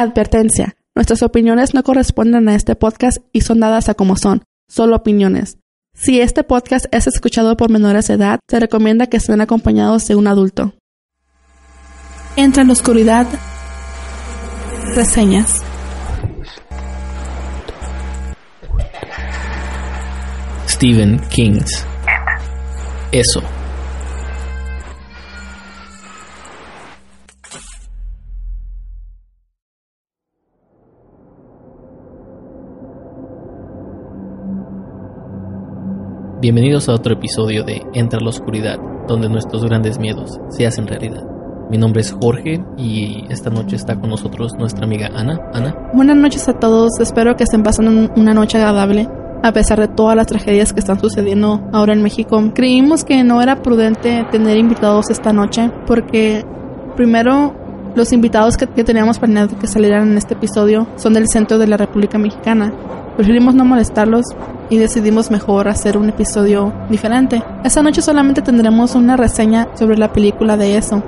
Advertencia. Nuestras opiniones no corresponden a este podcast y son dadas a como son, solo opiniones. Si este podcast es escuchado por menores de edad, se recomienda que estén acompañados de un adulto. Entra en la oscuridad. Reseñas. Stephen King's. Eso. Bienvenidos a otro episodio de Entra a la Oscuridad, donde nuestros grandes miedos se hacen realidad. Mi nombre es Jorge y esta noche está con nosotros nuestra amiga Ana. Ana. Buenas noches a todos, espero que estén pasando una noche agradable. A pesar de todas las tragedias que están sucediendo ahora en México, creímos que no era prudente tener invitados esta noche porque primero los invitados que, que teníamos planeado que salieran en este episodio son del centro de la República Mexicana Preferimos no molestarlos y decidimos mejor hacer un episodio diferente. Esta noche solamente tendremos una reseña sobre la película de eso.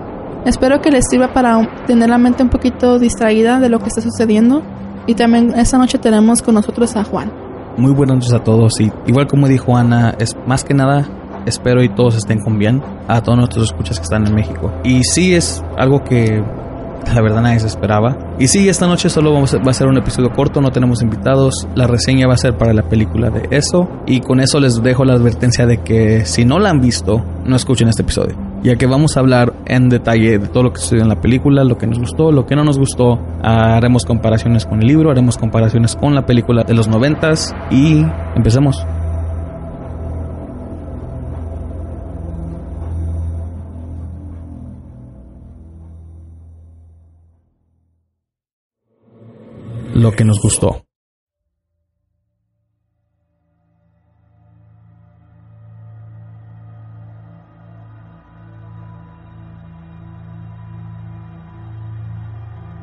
Espero que les sirva para tener la mente un poquito distraída de lo que está sucediendo. Y también esta noche tenemos con nosotros a Juan. Muy buenas noches a todos y igual como dijo Ana, es más que nada espero y todos estén con bien a todos nuestros escuchas que están en México. Y sí es algo que la verdad nadie se esperaba. Y sí, esta noche solo vamos va a ser un episodio corto, no tenemos invitados. La reseña va a ser para la película de eso. Y con eso les dejo la advertencia de que si no la han visto, no escuchen este episodio. Ya que vamos a hablar en detalle de todo lo que sucedió en la película, lo que nos gustó, lo que no nos gustó. Haremos comparaciones con el libro, haremos comparaciones con la película de los noventas y empecemos. Lo que nos gustó.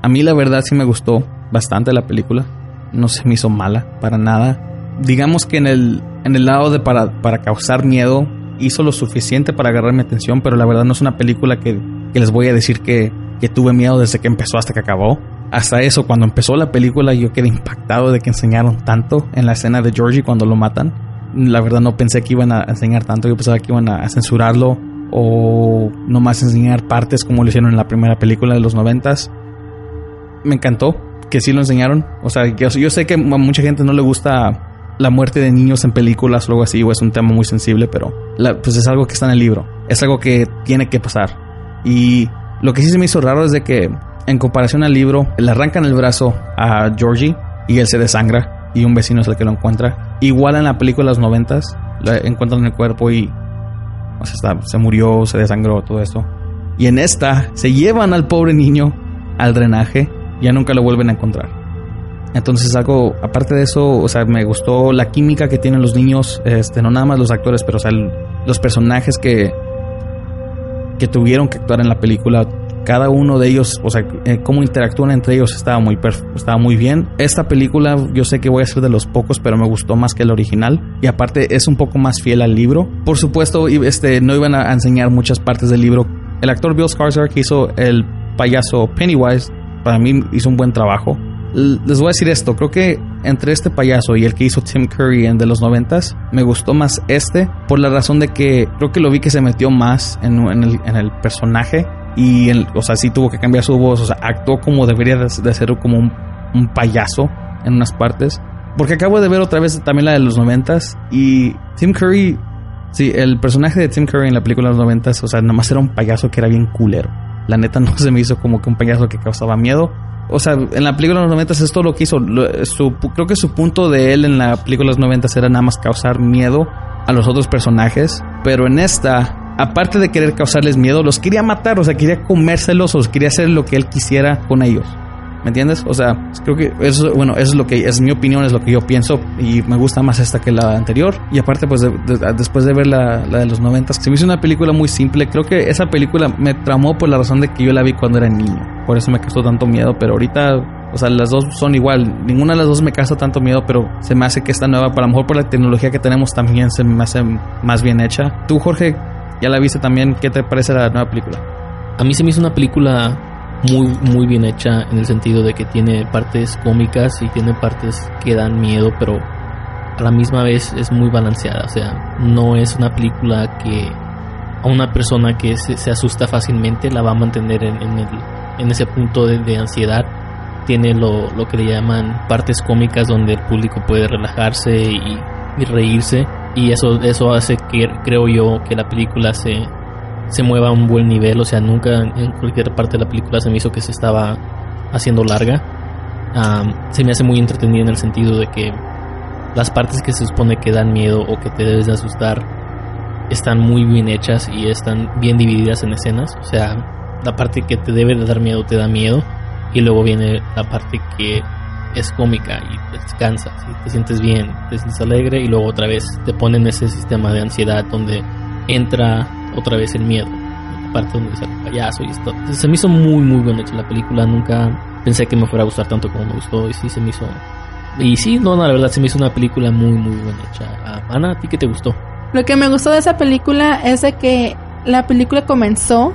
A mí la verdad sí me gustó bastante la película. No se me hizo mala para nada. Digamos que en el, en el lado de para, para causar miedo hizo lo suficiente para agarrar mi atención, pero la verdad no es una película que, que les voy a decir que, que tuve miedo desde que empezó hasta que acabó hasta eso, cuando empezó la película, yo quedé impactado de que enseñaron tanto en la escena de Georgie cuando lo matan. La verdad no pensé que iban a enseñar tanto, yo pensaba que iban a censurarlo o nomás enseñar partes como lo hicieron en la primera película de los noventas. Me encantó que sí lo enseñaron. O sea, yo, yo sé que a mucha gente no le gusta la muerte de niños en películas o algo así, o es un tema muy sensible, pero pues es algo que está en el libro. Es algo que tiene que pasar. Y lo que sí se me hizo raro es de que en comparación al libro, le arrancan el brazo a Georgie y él se desangra y un vecino es el que lo encuentra. Igual en la película de los noventas, le encuentran el cuerpo y se murió, se desangró, todo esto. Y en esta se llevan al pobre niño al drenaje, ya nunca lo vuelven a encontrar. Entonces algo, aparte de eso, o sea, me gustó la química que tienen los niños, este, no nada más los actores, pero o sea, los personajes que, que tuvieron que actuar en la película cada uno de ellos, o sea, eh, cómo interactúan entre ellos estaba muy, estaba muy bien. Esta película yo sé que voy a ser de los pocos, pero me gustó más que el original y aparte es un poco más fiel al libro. Por supuesto, este, no iban a enseñar muchas partes del libro. El actor Bill Skarsgård que hizo el payaso Pennywise, para mí hizo un buen trabajo. Les voy a decir esto, creo que entre este payaso y el que hizo Tim Curry en de los noventas, me gustó más este por la razón de que creo que lo vi que se metió más en, el, en el personaje y, o sea, sí tuvo que cambiar su voz, o sea, actuó como debería de, ser como un, payaso en unas partes. Porque acabo de ver otra vez también la de los noventas y Tim Curry, sí, el personaje de Tim Curry en la película de los noventas, o sea, nomás era un payaso que era bien culero. La neta no se me hizo como que un payaso que causaba miedo. O sea, en la película de los noventas es todo lo que hizo. Su, creo que su punto de él en la película de los noventas era nada más causar miedo a los otros personajes. Pero en esta, aparte de querer causarles miedo, los quería matar, o sea, quería comérselos o quería hacer lo que él quisiera con ellos. ¿Me entiendes? O sea, creo que eso, bueno, es lo que es mi opinión, es lo que yo pienso y me gusta más esta que la anterior. Y aparte, pues después de ver la, de los noventas, se me hizo una película muy simple. Creo que esa película me tramó por la razón de que yo la vi cuando era niño. Por eso me causó tanto miedo, pero ahorita o sea, las dos son igual. Ninguna de las dos me causa tanto miedo, pero se me hace que esta nueva, para lo mejor por la tecnología que tenemos, también se me hace más bien hecha. Tú, Jorge, ya la viste también. ¿Qué te parece la nueva película? A mí se me hizo una película muy, muy bien hecha en el sentido de que tiene partes cómicas y tiene partes que dan miedo, pero a la misma vez es muy balanceada. O sea, no es una película que a una persona que se, asusta fácilmente la va a mantener en, el, en ese punto de, ansiedad. Tiene lo, lo, que le llaman partes cómicas donde el público puede relajarse y reírse. Y eso, eso hace que creo yo que la película se, se mueva a un buen nivel. O sea, nunca en cualquier parte de la película se me hizo que se estaba haciendo larga. se me hace muy entretenida en el sentido de que las partes que se supone que dan miedo o que te debes de asustar están muy bien hechas y están bien divididas en escenas. O sea, la parte que te debe de dar miedo te da miedo y luego viene la parte que es cómica y descansas y te sientes bien, te sientes alegre y luego otra vez te ponen ese sistema de ansiedad donde entra otra vez el miedo, la parte donde sale el payaso y esto. se me hizo muy muy bien hecha la película, nunca pensé que me fuera a gustar tanto como me gustó y sí se me hizo y sí, no, no, la verdad se me hizo una película muy, muy buena hecha. Ah, Ana, ¿a ti qué te gustó? Lo que me gustó de esa película es de que la película comenzó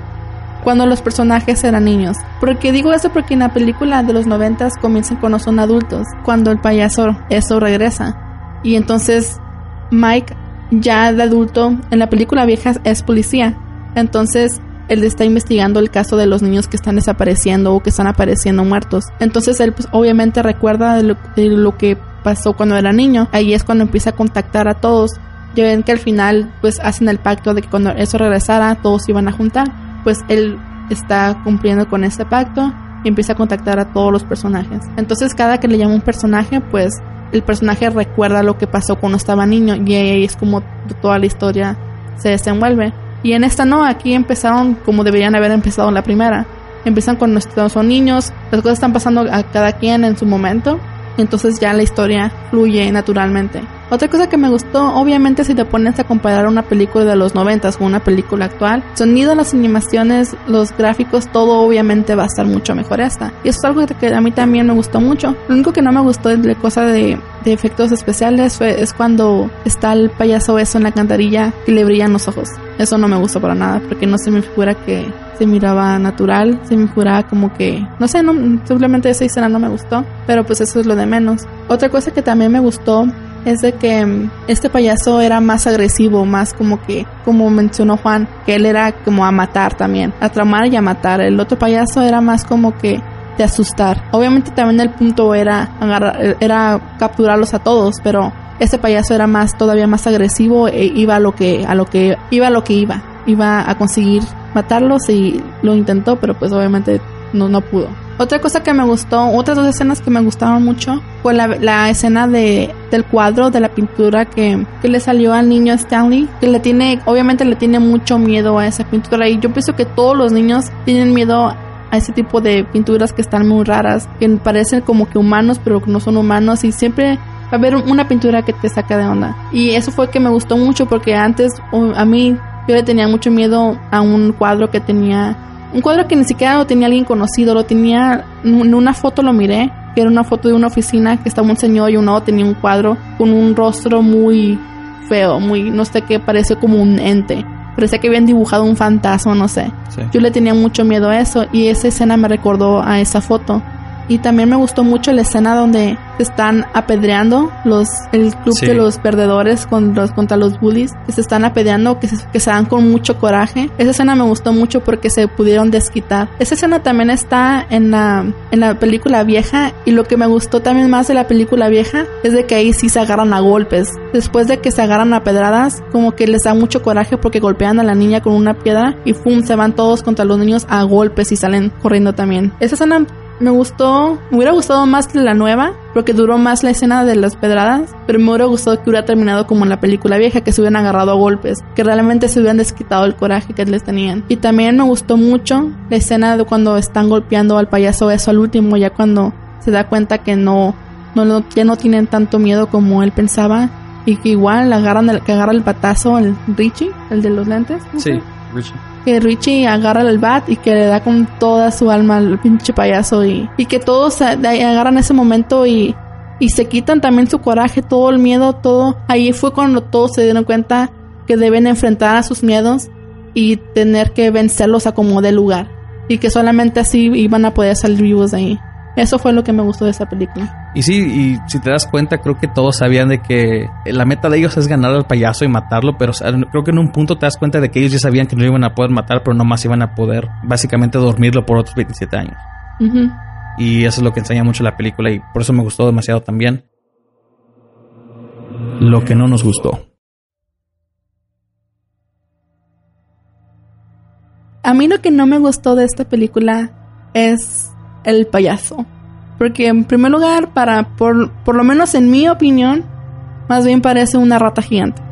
cuando los personajes eran niños. Porque digo eso porque en la película de los noventas comienzan cuando son adultos, cuando el payaso eso regresa. Y entonces Mike, ya de adulto, en la película vieja es policía. Entonces él está investigando el caso de los niños que están desapareciendo o que están apareciendo muertos. Entonces él pues, obviamente recuerda lo, que pasó cuando era niño. Ahí es cuando empieza a contactar a todos. Ya ven que al final pues hacen el pacto de que cuando eso regresara todos iban a juntar. Pues él está cumpliendo con este pacto y empieza a contactar a todos los personajes. Entonces cada que le llama un personaje pues el personaje recuerda lo que pasó cuando estaba niño y ahí es como toda la historia se desenvuelve. Y en esta no, aquí empezaron como deberían haber empezado en la primera. Empiezan nuestros son niños, las cosas están pasando a cada quien en su momento, entonces ya la historia fluye naturalmente. Otra cosa que me gustó, obviamente si te pones a comparar una película de los 90 con una película actual, sonido, las animaciones, los gráficos, todo obviamente va a estar mucho mejor esta. Y eso es algo que a mí también me gustó mucho. Lo único que no me gustó de cosa de, efectos especiales fue, es cuando está el payaso eso en la cantarilla y le brillan los ojos. Eso no me gustó para nada porque no se me figura que se miraba natural, se me figuraba como que, no sé, no, simplemente esa escena no me gustó, pero pues eso es lo de menos. Otra cosa que también me gustó es de que mm, este payaso era más agresivo, más como que, como mencionó Juan, que él era como a matar también, a tramar y a matar. El otro payaso era más como que de asustar. Obviamente también el punto era agarrar, era capturarlos a todos, pero ese payaso era más todavía más agresivo e iba a lo que a lo que iba a lo que iba, iba a conseguir matarlos y lo intentó, pero pues obviamente no no pudo. Otra cosa que me gustó, otras dos escenas que me gustaron mucho, fue la, escena de, del cuadro, de la pintura que, que, le salió al niño Stanley, que le tiene, obviamente le tiene mucho miedo a esa pintura y yo pienso que todos los niños tienen miedo a ese tipo de pinturas que están muy raras, que parecen como que humanos pero que no son humanos y siempre va a haber una pintura que te saca de onda. Y eso fue que me gustó mucho porque antes a mí yo le tenía mucho miedo a un cuadro que tenía un cuadro que ni siquiera lo tenía alguien conocido, lo tenía, en una foto lo miré, que era una foto de una oficina que estaba un señor y uno tenía un cuadro con un rostro muy feo, muy, no sé qué, parece como un ente. Parecía que habían dibujado un fantasma, no sé. Yo le tenía mucho miedo a eso y esa escena me recordó a esa foto. Y también me gustó mucho la escena donde se están apedreando los el club de los perdedores con los, contra los bullies, que se están apedreando, que se, que se dan con mucho coraje. Esa escena me gustó mucho porque se pudieron desquitar. Esa escena también está en la, en la película vieja y lo que me gustó también más de la película vieja es de que ahí sí se agarran a golpes. Después de que se agarran a pedradas, como que les da mucho coraje porque golpean a la niña con una piedra y ¡fum! se van todos contra los niños a golpes y salen corriendo también. Esa escena me gustó, me hubiera gustado más la nueva, porque duró más la escena de las pedradas, pero me hubiera gustado que hubiera terminado como en la película vieja, que se hubieran agarrado a golpes, que realmente se hubieran desquitado el coraje que les tenían. Y también me gustó mucho la escena de cuando están golpeando al payaso eso al último, ya cuando se da cuenta que no, no ya no tienen tanto miedo como él pensaba. Y que igual agarran el, que agarra el patazo el Richie, el de los lentes. Sí, Richie que Richie agarra el bat y que le da con toda su alma al pinche payaso y, y que todos agarran ese momento y, y se quitan también su coraje, todo el miedo, todo. Ahí fue cuando todos se dieron cuenta que deben enfrentar a sus miedos y tener que vencerlos a como de lugar. y que solamente así iban a poder salir vivos de ahí. Eso fue lo que me gustó de esa película. Y sí, y si te das cuenta, creo que todos sabían de que la meta de ellos es ganar al payaso y matarlo, pero creo que en un punto te das cuenta de que ellos ya sabían que no lo iban a poder matar, pero nomás iban a poder básicamente dormirlo por otros 27 años. Y eso es lo que enseña mucho la película y por eso me gustó demasiado también. Lo que no nos gustó. A mí lo que no me gustó de esta película es el payaso. Porque en primer lugar, para por, por lo menos en mi opinión, más bien parece una rata gigante.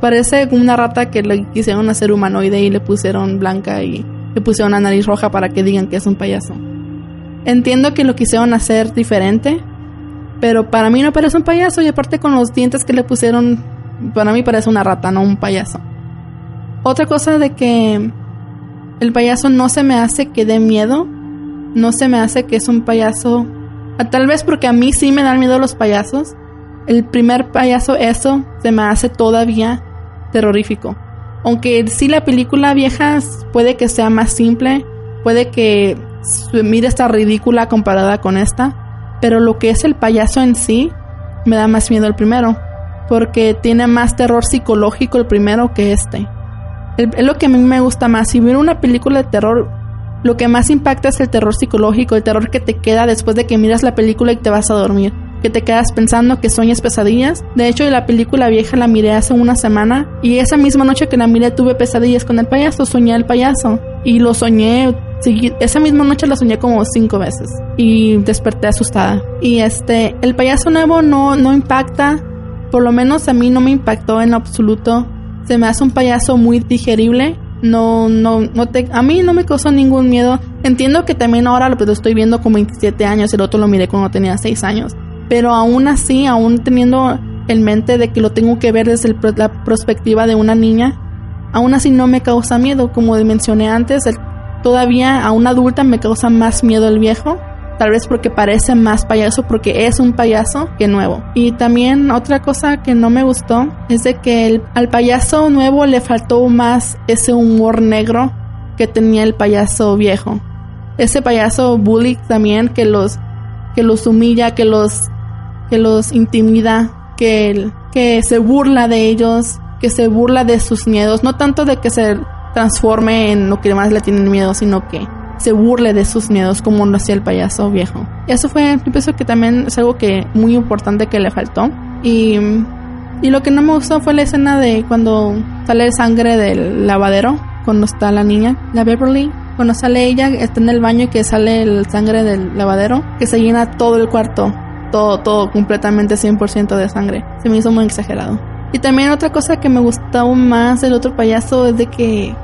Parece una rata que le quisieron hacer humanoide y le pusieron blanca y le pusieron una nariz roja para que digan que es un payaso. Entiendo que lo quisieron hacer diferente, pero para mí no parece un payaso y aparte con los dientes que le pusieron, para mí parece una rata, no un payaso. Otra cosa de que el payaso no se me hace que dé miedo, no se me hace que es un payaso. Tal vez porque a mí sí me dan miedo los payasos. El primer payaso, eso, se me hace todavía terrorífico. Aunque sí la película vieja puede que sea más simple, puede que mire esta ridícula comparada con esta, pero lo que es el payaso en sí me da más miedo el primero, porque tiene más terror psicológico el primero que este. Es lo que a mí me gusta más. Si ver una película de terror, lo que más impacta es el terror psicológico, el terror que te queda después de que miras la película y te vas a dormir. Que te quedas pensando que sueñas pesadillas. De hecho, la película vieja la miré hace una semana y esa misma noche que la miré tuve pesadillas con el payaso, soñé el payaso. Y lo soñé, esa misma noche la soñé como cinco veces y desperté asustada. Y este, el payaso nuevo no, no impacta, por lo menos a mí no me impactó en absoluto. Se me hace un payaso muy digerible no, no, no te, a mí no me causó ningún miedo. Entiendo que también ahora lo, estoy viendo con 27 años, el otro lo miré cuando tenía 6 años. Pero aún así, aún teniendo en mente de que lo tengo que ver desde la perspectiva de una niña, aún así no me causa miedo. Como mencioné antes, todavía a una adulta me causa más miedo el viejo Tal vez porque parece más payaso, porque es un payaso que nuevo. Y también otra cosa que no me gustó es de que al payaso nuevo le faltó más ese humor negro que tenía el payaso viejo. Ese payaso bully también que los que los humilla, que los que los intimida, que que se burla de ellos, que se burla de sus miedos, no tanto de que se transforme en lo que más le tienen miedo, sino que se burle de sus miedos como lo hacía el payaso viejo. Y eso fue, yo pienso que también es algo que muy importante que le faltó. Y, y lo que no me gustó fue la escena de cuando sale sangre del lavadero, cuando está la niña, la Beverly. Cuando sale ella, está en el baño y que sale el sangre del lavadero, que se llena todo el cuarto, todo, todo, completamente 100% de sangre. Se me hizo muy exagerado. Y también otra cosa que me gustó más del otro payaso es de que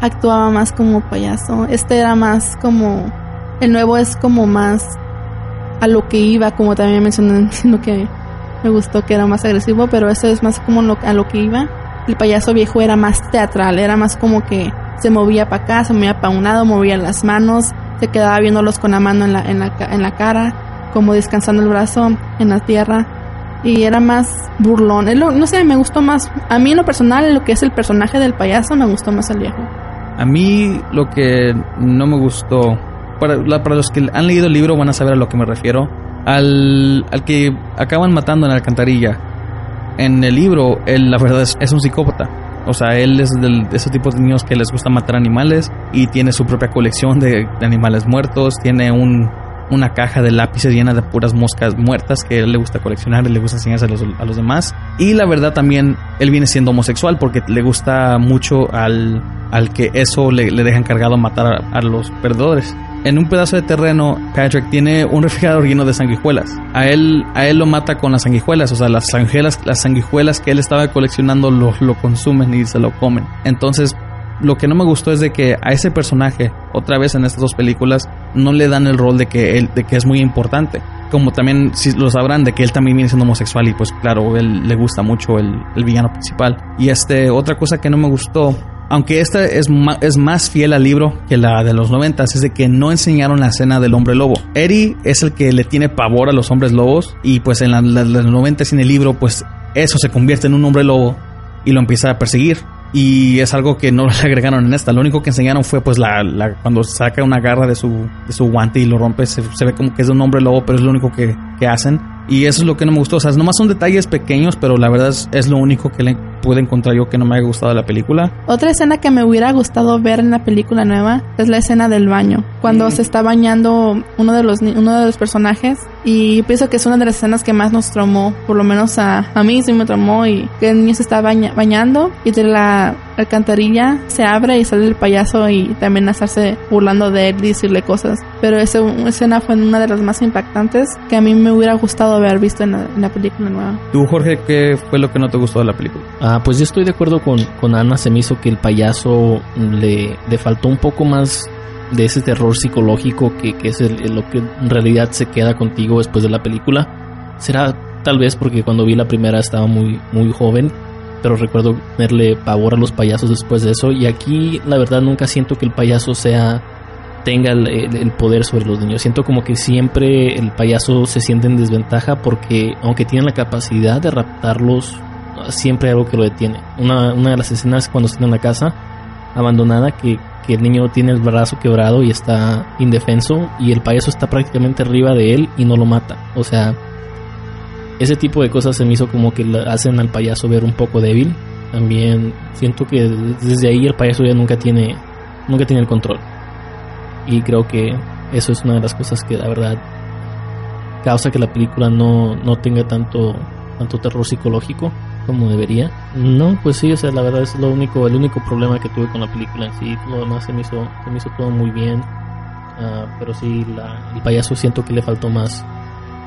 actuaba más como payaso. Este era más como. El nuevo es como más a lo que iba, como también mencioné lo que me gustó que era más agresivo, pero eso es más como a lo que iba. El payaso viejo era más teatral, era más como que se movía para acá, se movía para un lado, movía las manos, se quedaba viéndolos con la mano en la, en la, en la cara, como descansando el brazo en la tierra. Y era más burlón. no sé, me gustó más. A mí en lo personal, lo que es el personaje del payaso, me gustó más el viejo. A mí lo que no me gustó, para, los que han leído el libro van a saber a lo que me refiero, al, al que acaban matando en la alcantarilla. En el libro, él la verdad es, un psicópata. O sea, él es de ese tipo de niños que les gusta matar animales y tiene su propia colección de, animales muertos, tiene un, una caja de lápices llena de puras moscas muertas que él le gusta coleccionar y le gusta enseñarse a los, demás. Y la verdad también él viene siendo homosexual porque le gusta mucho al, al que eso le, deja encargado matar a, los perdedores. En un pedazo de terreno, Patrick tiene un refrigerador lleno de sanguijuelas. A él, a él lo mata con las sanguijuelas, o sea, las sanguijuelas, las sanguijuelas que él estaba coleccionando lo, lo consumen y se lo comen. Entonces, lo que no me gustó es de que a ese personaje, otra vez en estas dos películas, no le dan el rol de que él, de que es muy importante. Como también, si lo sabrán, de que él también viene siendo homosexual y pues claro, él le gusta mucho el, el villano principal. Y este, otra cosa que no me gustó, aunque esta es, es más fiel al libro que la de los noventas, es de que no enseñaron la escena del hombre lobo. Eddie es el que le tiene pavor a los hombres lobos y pues en los noventas en el libro, pues eso se convierte en un hombre lobo y lo empieza a perseguir Y es algo que no le agregaron en esta. Lo único que enseñaron fue pues la, cuando saca una garra de su, de su guante y lo rompe, se, se ve como que es un hombre lobo, pero es lo único que, que hacen. Y eso es lo que no me gustó. O sea, nomás son detalles pequeños, pero la verdad es, es lo único que le pude encontrar yo que no me haya gustado de la película. Otra escena que me hubiera gustado ver en la película nueva es la escena del baño. Cuando Mm. se está bañando uno de los uno de los personajes. Y pienso que es una de las escenas que más nos traumó. Por lo menos a, a mí sí me traumó. Y que el niño se está baña- bañando. Y de la alcantarilla se abre y sale el payaso. Y también estarse burlando de él y decirle cosas. Pero esa escena fue una de las más impactantes que a mí me hubiera gustado haber visto en la, en la película nueva. ¿Tú, Jorge, qué fue lo que no te gustó de la película? Ah, pues yo estoy de acuerdo con, con Ana. Se me hizo que el payaso le, le faltó un poco más de ese terror psicológico que, que es el- el- lo que en realidad se queda contigo después de la película. Será tal vez porque cuando vi la primera estaba muy, muy joven, pero recuerdo tenerle pavor a los payasos después de eso. Y aquí, la verdad, nunca siento que el payaso sea tenga el, el- poder sobre los niños. Siento como que siempre el payaso se siente en desventaja porque aunque tienen la capacidad de raptarlos, siempre hay algo que lo detiene. Una, una de las escenas cuando están en la casa abandonada que, que el niño tiene el brazo quebrado y está indefenso y el payaso está prácticamente arriba de él y no lo mata. O sea, ese tipo de cosas se me hizo como que hacen al payaso ver un poco débil. También siento que desde ahí el payaso ya nunca tiene nunca tiene el control. Y creo que eso es una de las cosas que la verdad causa que la película no, no tenga tanto tanto terror psicológico como debería. No, pues sí, o sea, la verdad es lo único, el único problema que tuve con la película en sí. Lo demás se me hizo, se me hizo todo muy bien. Ah, pero sí, la, el payaso siento que le faltó más,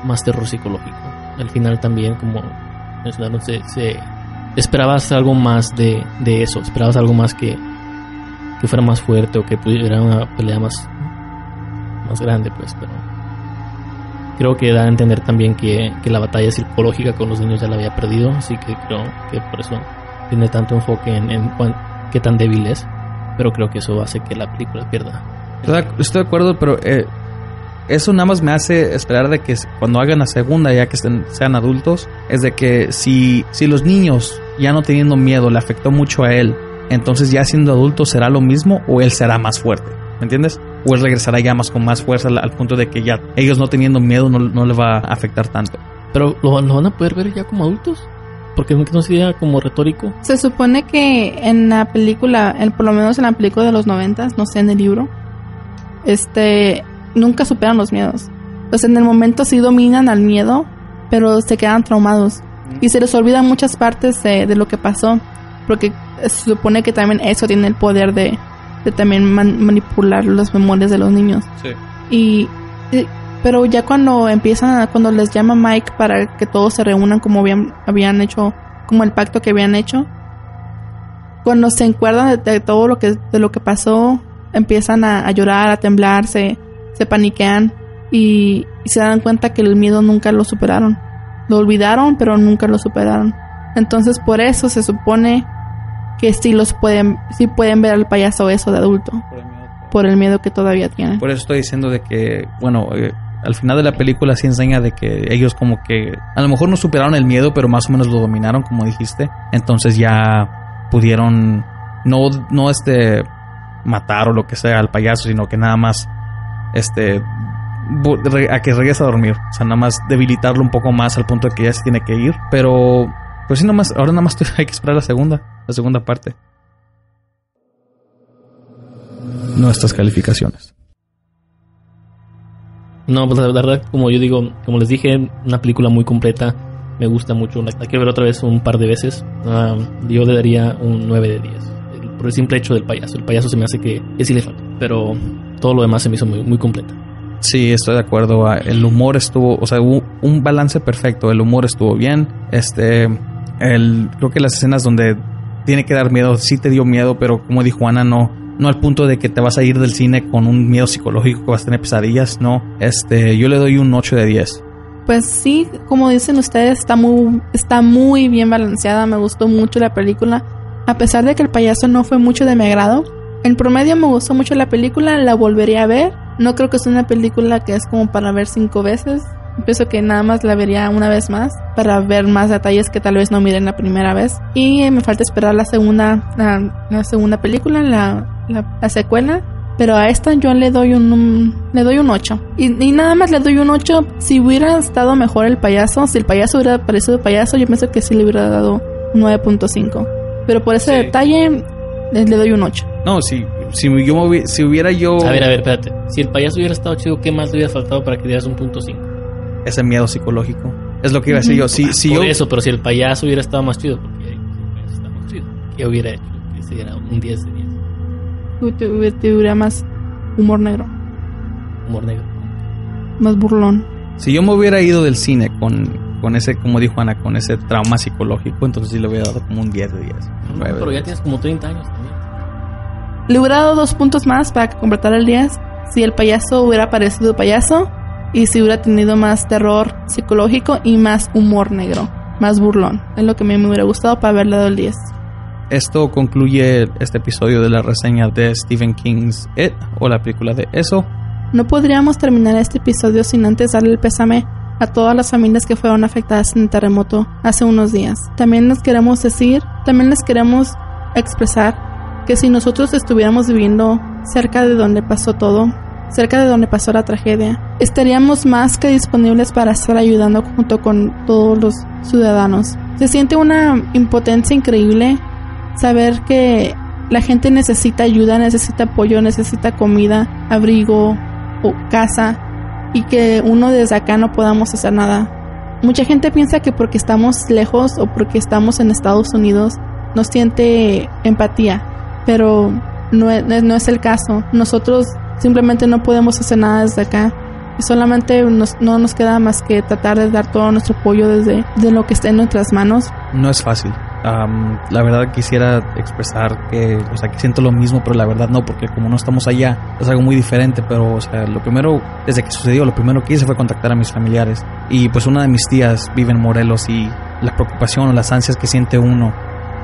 más terror psicológico. Al final también, como mencionaron, se, se esperabas algo más de, de eso. Esperabas algo más que, que fuera más fuerte o que pudiera una pelea más, más grande, pues, pero creo que da a entender también que, que la batalla psicológica con los niños ya la había perdido, así que creo que por eso tiene tanto enfoque en, en cuán- qué tan débil es, pero creo que eso hace que la película pierda. Estoy de- acuerdo, pero eh, eso nada más me hace esperar de que cuando hagan la segunda, ya que estén, sean adultos, es de que si, si los niños ya no teniendo miedo le afectó mucho a él, entonces ya siendo adulto será lo mismo o él será más fuerte, ¿me entiendes? O él regresará ya más con más fuerza al, al punto de que ya ellos no teniendo miedo no, no le va a afectar tanto. Pero lo, lo van a poder ver ya como adultos, porque no sería como retórico. Se supone que en la película, en, por lo menos en la película de los noventas, no sé, en el libro, este, nunca superan los miedos. O sea, en el momento sí dominan al miedo, pero se quedan traumados. Y se les olvidan muchas partes de, de lo que pasó, porque se supone que también eso tiene el poder de, de también man- manipular las memorias de los niños. Sí. Y, y- pero ya cuando empiezan, a- cuando les llama Mike para que todos se reúnan como habían, habían hecho, como el pacto que habían hecho, cuando se acuerdan de, de todo lo que, de lo que pasó, empiezan a, a llorar, a temblar, se, se paniquean y, y se dan cuenta que el miedo nunca lo superaron. Lo olvidaron, pero nunca lo superaron. Entonces por eso se supone que sí los pueden, sí pueden ver al payaso eso de adulto, por el miedo que todavía tienen. Por eso estoy diciendo de que, bueno, eh, al final de la película sí enseña de que ellos como que a lo mejor no superaron el miedo, pero más o menos lo dominaron, como dijiste. Entonces ya pudieron no, no este matar o lo que sea al payaso, sino que nada más este a que regrese a dormir. O sea, nada más debilitarlo un poco más al punto de que ya se tiene que ir. Pero, pues sí, nada más, ahora nada más hay que esperar la segunda, la segunda parte. Nuestras calificaciones. No, pues la verdad, como yo digo, como les dije, una película muy completa. Me gusta mucho. La, la quiero ver otra vez un par de veces. Ah, yo le daría un 9 de 10. El- por el simple hecho del payaso. El payaso se me hace que, que sí le falta. Pero todo lo demás se me hizo muy, muy completa. Sí, estoy de acuerdo. Ah, El humor estuvo, o sea, hubo un balance perfecto. El humor estuvo bien. Este, el, creo que las escenas donde tiene que dar miedo, sí te dio miedo, pero como dijo Ana, no, no al punto de que te vas a ir del cine con un miedo psicológico que vas a tener pesadillas, no. Este, yo le doy un 8 de 10. Pues sí, como dicen ustedes, está muy, está muy bien balanceada. Me gustó mucho la película. A pesar de que el payaso no fue mucho de mi agrado, en promedio me gustó mucho la película. La volvería a ver. No creo que sea una película que es como para ver cinco veces. Pienso que nada más la vería una vez más para ver más detalles que tal vez no miren la primera vez. Y me falta esperar la segunda, la, la segunda película, la, la, la secuela pero a esta yo le doy un, le doy un 8. Y, y, nada más le doy un 8. Si hubiera estado mejor el payaso, si el payaso hubiera parecido payaso, yo pienso que sí le hubiera dado 9.5. Pero por ese Sí. detalle le, le doy un 8. No, si, si, yo si hubiera yo A ver, a ver, espérate. Si el payaso hubiera estado chido, ¿qué más le hubiera faltado para que dieras un punto 5? Ese miedo psicológico, es lo que iba a decir yo. Si, si Por yo, eso, pero si el payaso hubiera estado más chido, porque el payaso está más chido, ¿qué hubiera hecho? Que se diera un 10 de 10. Tu- tu- Tuviera más humor negro, Humor negro. más burlón. si yo me hubiera ido del cine con, con ese, como dijo Ana, con ese trauma psicológico, entonces sí le hubiera dado como un 10 de 10. No, pero ya 10. tienes como 30 años también. Le hubiera dado dos puntos más para que completara el 10 si el payaso hubiera parecido payaso y si hubiera tenido más terror psicológico y más humor negro, más burlón. Es lo que a mí me hubiera gustado para haberle dado el 10. Esto concluye este episodio de la reseña de Stephen King's It o la película de Eso. No podríamos terminar este episodio sin antes darle el pésame a todas las familias que fueron afectadas en el terremoto hace unos días. También les queremos decir, también les queremos expresar que si nosotros estuviéramos viviendo cerca de donde pasó todo, cerca de donde pasó la tragedia, estaríamos más que disponibles para estar ayudando junto con todos los ciudadanos. Se siente una impotencia increíble saber que la gente necesita ayuda, necesita apoyo, necesita comida, abrigo o casa y que uno desde acá no podamos hacer nada. Mucha gente piensa que porque estamos lejos o porque estamos en Estados Unidos nos siente empatía, pero no es, no es el caso. Nosotros simplemente no podemos hacer nada desde acá y solamente nos- no nos queda más que tratar de dar todo nuestro apoyo desde de lo que esté en nuestras manos No es fácil. La verdad quisiera expresar que, o sea, siento lo mismo, pero la verdad no, porque como no estamos allá, es algo muy diferente, pero, o lo primero, desde que sucedió, lo primero que hice fue contactar a mis familiares. Y pues una de mis tías vive en Morelos y la preocupación o las ansias que siente uno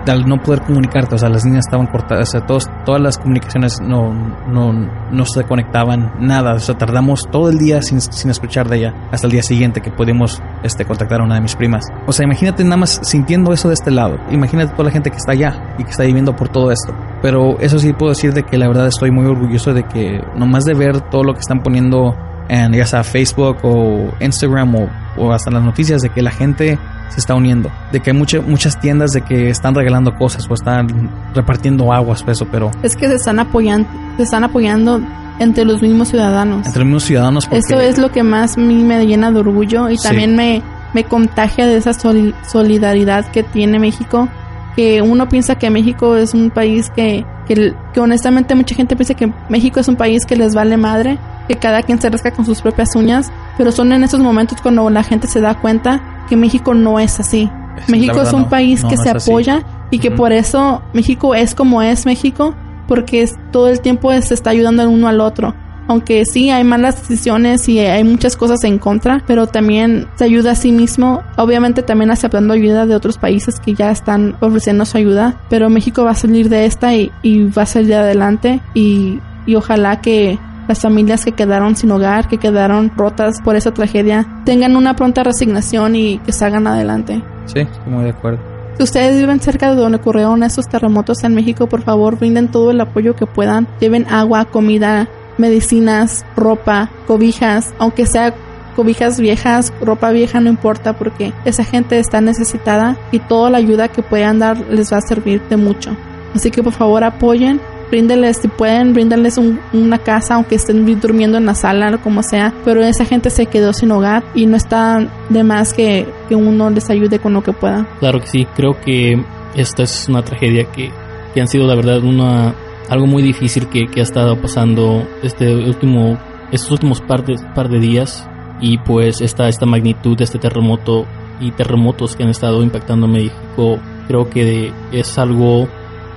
no poder comunicarte, o sea, las líneas estaban cortadas, o sea, todos, todas las comunicaciones no, no, no se conectaban, nada, o sea, tardamos todo el día sin, sin escuchar de ella, hasta el día siguiente que pudimos este, contactar a una de mis primas. O sea, imagínate nada más sintiendo eso de este lado, imagínate toda la gente que está allá y que está viviendo por todo esto. Pero eso sí puedo decir de que la verdad estoy muy orgulloso de que nomás de ver todo lo que están poniendo en ya sea Facebook o Instagram o, o hasta las noticias de que la gente se está uniendo, de que hay mucha- muchas tiendas de que están regalando cosas o están repartiendo aguas, eso, pero es que se están apoyando, se están apoyando entre los mismos ciudadanos. entre los mismos ciudadanos porque Eso es lo que más me llena de orgullo y Sí. también me, me contagia de esa soli- solidaridad que tiene México. Que uno piensa que México es un país que, que, que honestamente mucha gente piensa que México es un país que les vale madre, que cada quien se rasca con sus propias uñas, pero son en esos momentos cuando la gente se da cuenta que México no es así. Sí, México es un no. país No, que no se así. apoya y que por eso México es como es México, porque es- todo el tiempo se está ayudando el uno al otro. Aunque sí hay malas decisiones y hay muchas cosas en contra, pero también se ayuda a sí mismo, obviamente también aceptando ayuda de otros países que ya están ofreciendo su ayuda, pero México va a salir de esta y, y va a salir adelante y, y ojalá que las familias que quedaron sin hogar, que quedaron rotas por esa tragedia, tengan una pronta resignación y que salgan adelante. sí, estoy muy de acuerdo. Si ustedes viven cerca de donde ocurrieron esos terremotos en México, por favor, brinden todo el apoyo que puedan. Lleven agua, comida, medicinas, ropa, cobijas, aunque sea cobijas viejas, ropa vieja, no importa, porque esa gente está necesitada y toda la ayuda que puedan dar les va a servir de mucho. Así que por favor apoyen, bríndenles si pueden, bríndenles un- una casa, aunque estén durmiendo en la sala o como sea, pero esa gente se quedó sin hogar y no está de más que, que uno les ayude con lo que pueda. Claro que sí, creo que esta es una tragedia que, que han sido la verdad una algo muy difícil que, que ha estado pasando este último estos últimos par de, par de días y pues esta esta magnitud de este terremoto y terremotos que han estado impactando México creo que es algo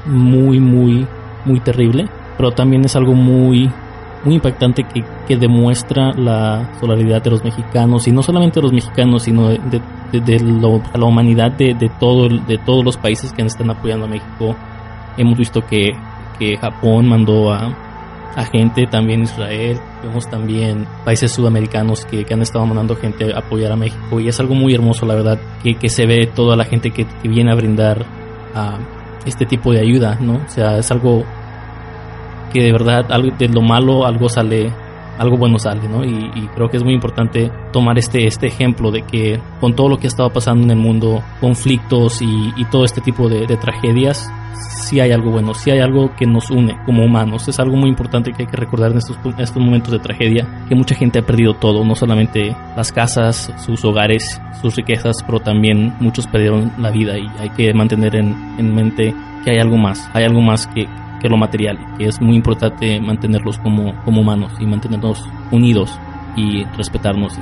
muy muy muy terrible pero también es algo muy muy impactante que, que demuestra la solidaridad de los mexicanos y no solamente de los mexicanos sino de, de- de, lo- a la humanidad de, de todo de todos los países que están apoyando a México. Hemos visto que, que Japón mandó a a gente también Israel, vemos también países sudamericanos que, han estado mandando gente a apoyar a México y es algo muy hermoso la verdad que, que se ve toda la gente que, viene a brindar a este tipo de ayuda, ¿no? O sea, es algo que de verdad de lo malo algo sale algo bueno sale, ¿no? Y, creo que es muy importante tomar este, este ejemplo de que con todo lo que ha estado pasando en el mundo, conflictos y, todo este tipo de, tragedias, sí hay algo bueno, sí hay algo que nos une como humanos. Es algo muy importante que hay que recordar en estos, momentos de tragedia, que mucha gente ha perdido todo, no solamente las casas, sus hogares, sus riquezas, pero también muchos perdieron la vida y hay que mantener en, en mente que hay algo más, hay algo más que, que lo material, que es muy importante mantenerlos como, como humanos y mantenernos unidos y respetarnos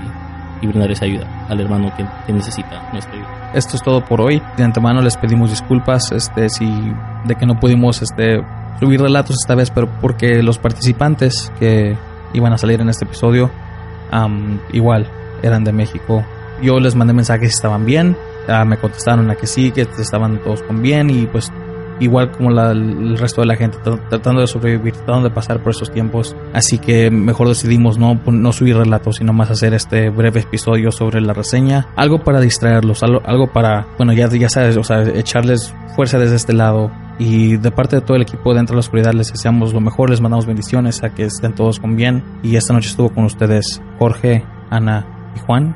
brindar esa ayuda al hermano que, necesita nuestra ayuda. Esto es todo por hoy. De antemano les pedimos disculpas este, si, de que no pudimos este, subir relatos esta vez, pero porque los participantes que iban a salir en este episodio igual eran de México. Yo les mandé mensajes si estaban bien, ah, me contestaron a que sí, que estaban todos con bien y pues igual como el resto de la gente, tratando de sobrevivir, tratando de pasar por esos tiempos. Así que mejor decidimos no, no subir relatos, sino más hacer este breve episodio sobre la reseña. Algo para distraerlos, algo, para, bueno, ya, ya sabes, o sea, echarles fuerza desde este lado. Y de parte de todo el equipo de Entre la Oscuridad les deseamos lo mejor, les mandamos bendiciones a que estén todos con bien. Y esta noche estuvo con ustedes Jorge, Ana y Juan.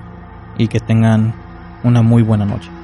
Y que tengan una muy buena noche.